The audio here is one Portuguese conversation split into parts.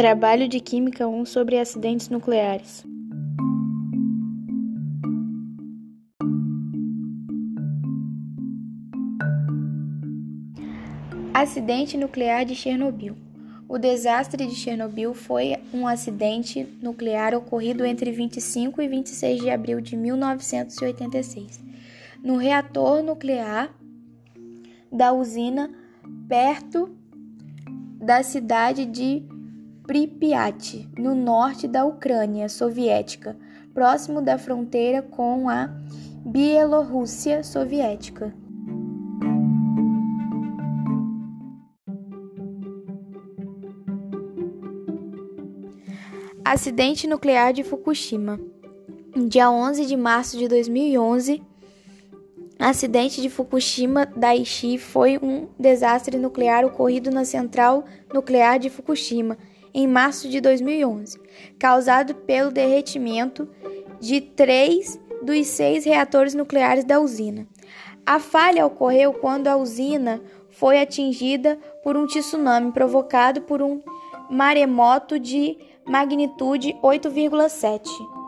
Trabalho de Química 1 sobre acidentes nucleares. Acidente nuclear de Chernobyl. O desastre de Chernobyl foi um acidente nuclear ocorrido entre 25 e 26 de abril de 1986, no reator nuclear da usina perto da cidade de Pripyat, no norte da Ucrânia soviética, próximo da fronteira com a Bielorrússia soviética. Acidente nuclear de Fukushima. Dia 11 de março de 2011, acidente de Fukushima Daiichi foi um desastre nuclear ocorrido na central nuclear de Fukushima em março de 2011, causado pelo derretimento de três dos seis reatores nucleares da usina. A falha ocorreu quando a usina foi atingida por um tsunami provocado por um maremoto de magnitude 8,7.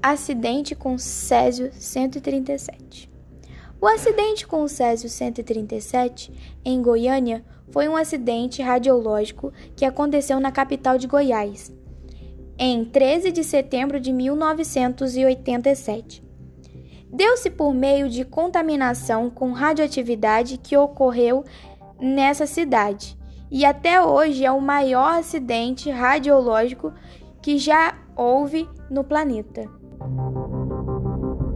Acidente com Césio 137. O acidente com Césio 137 em Goiânia foi um acidente radiológico que aconteceu na capital de Goiás em 13 de setembro de 1987. Deu-se por meio de contaminação com radioatividade que ocorreu nessa cidade e até hoje é o maior acidente radiológico que já houve no planeta. Thank you.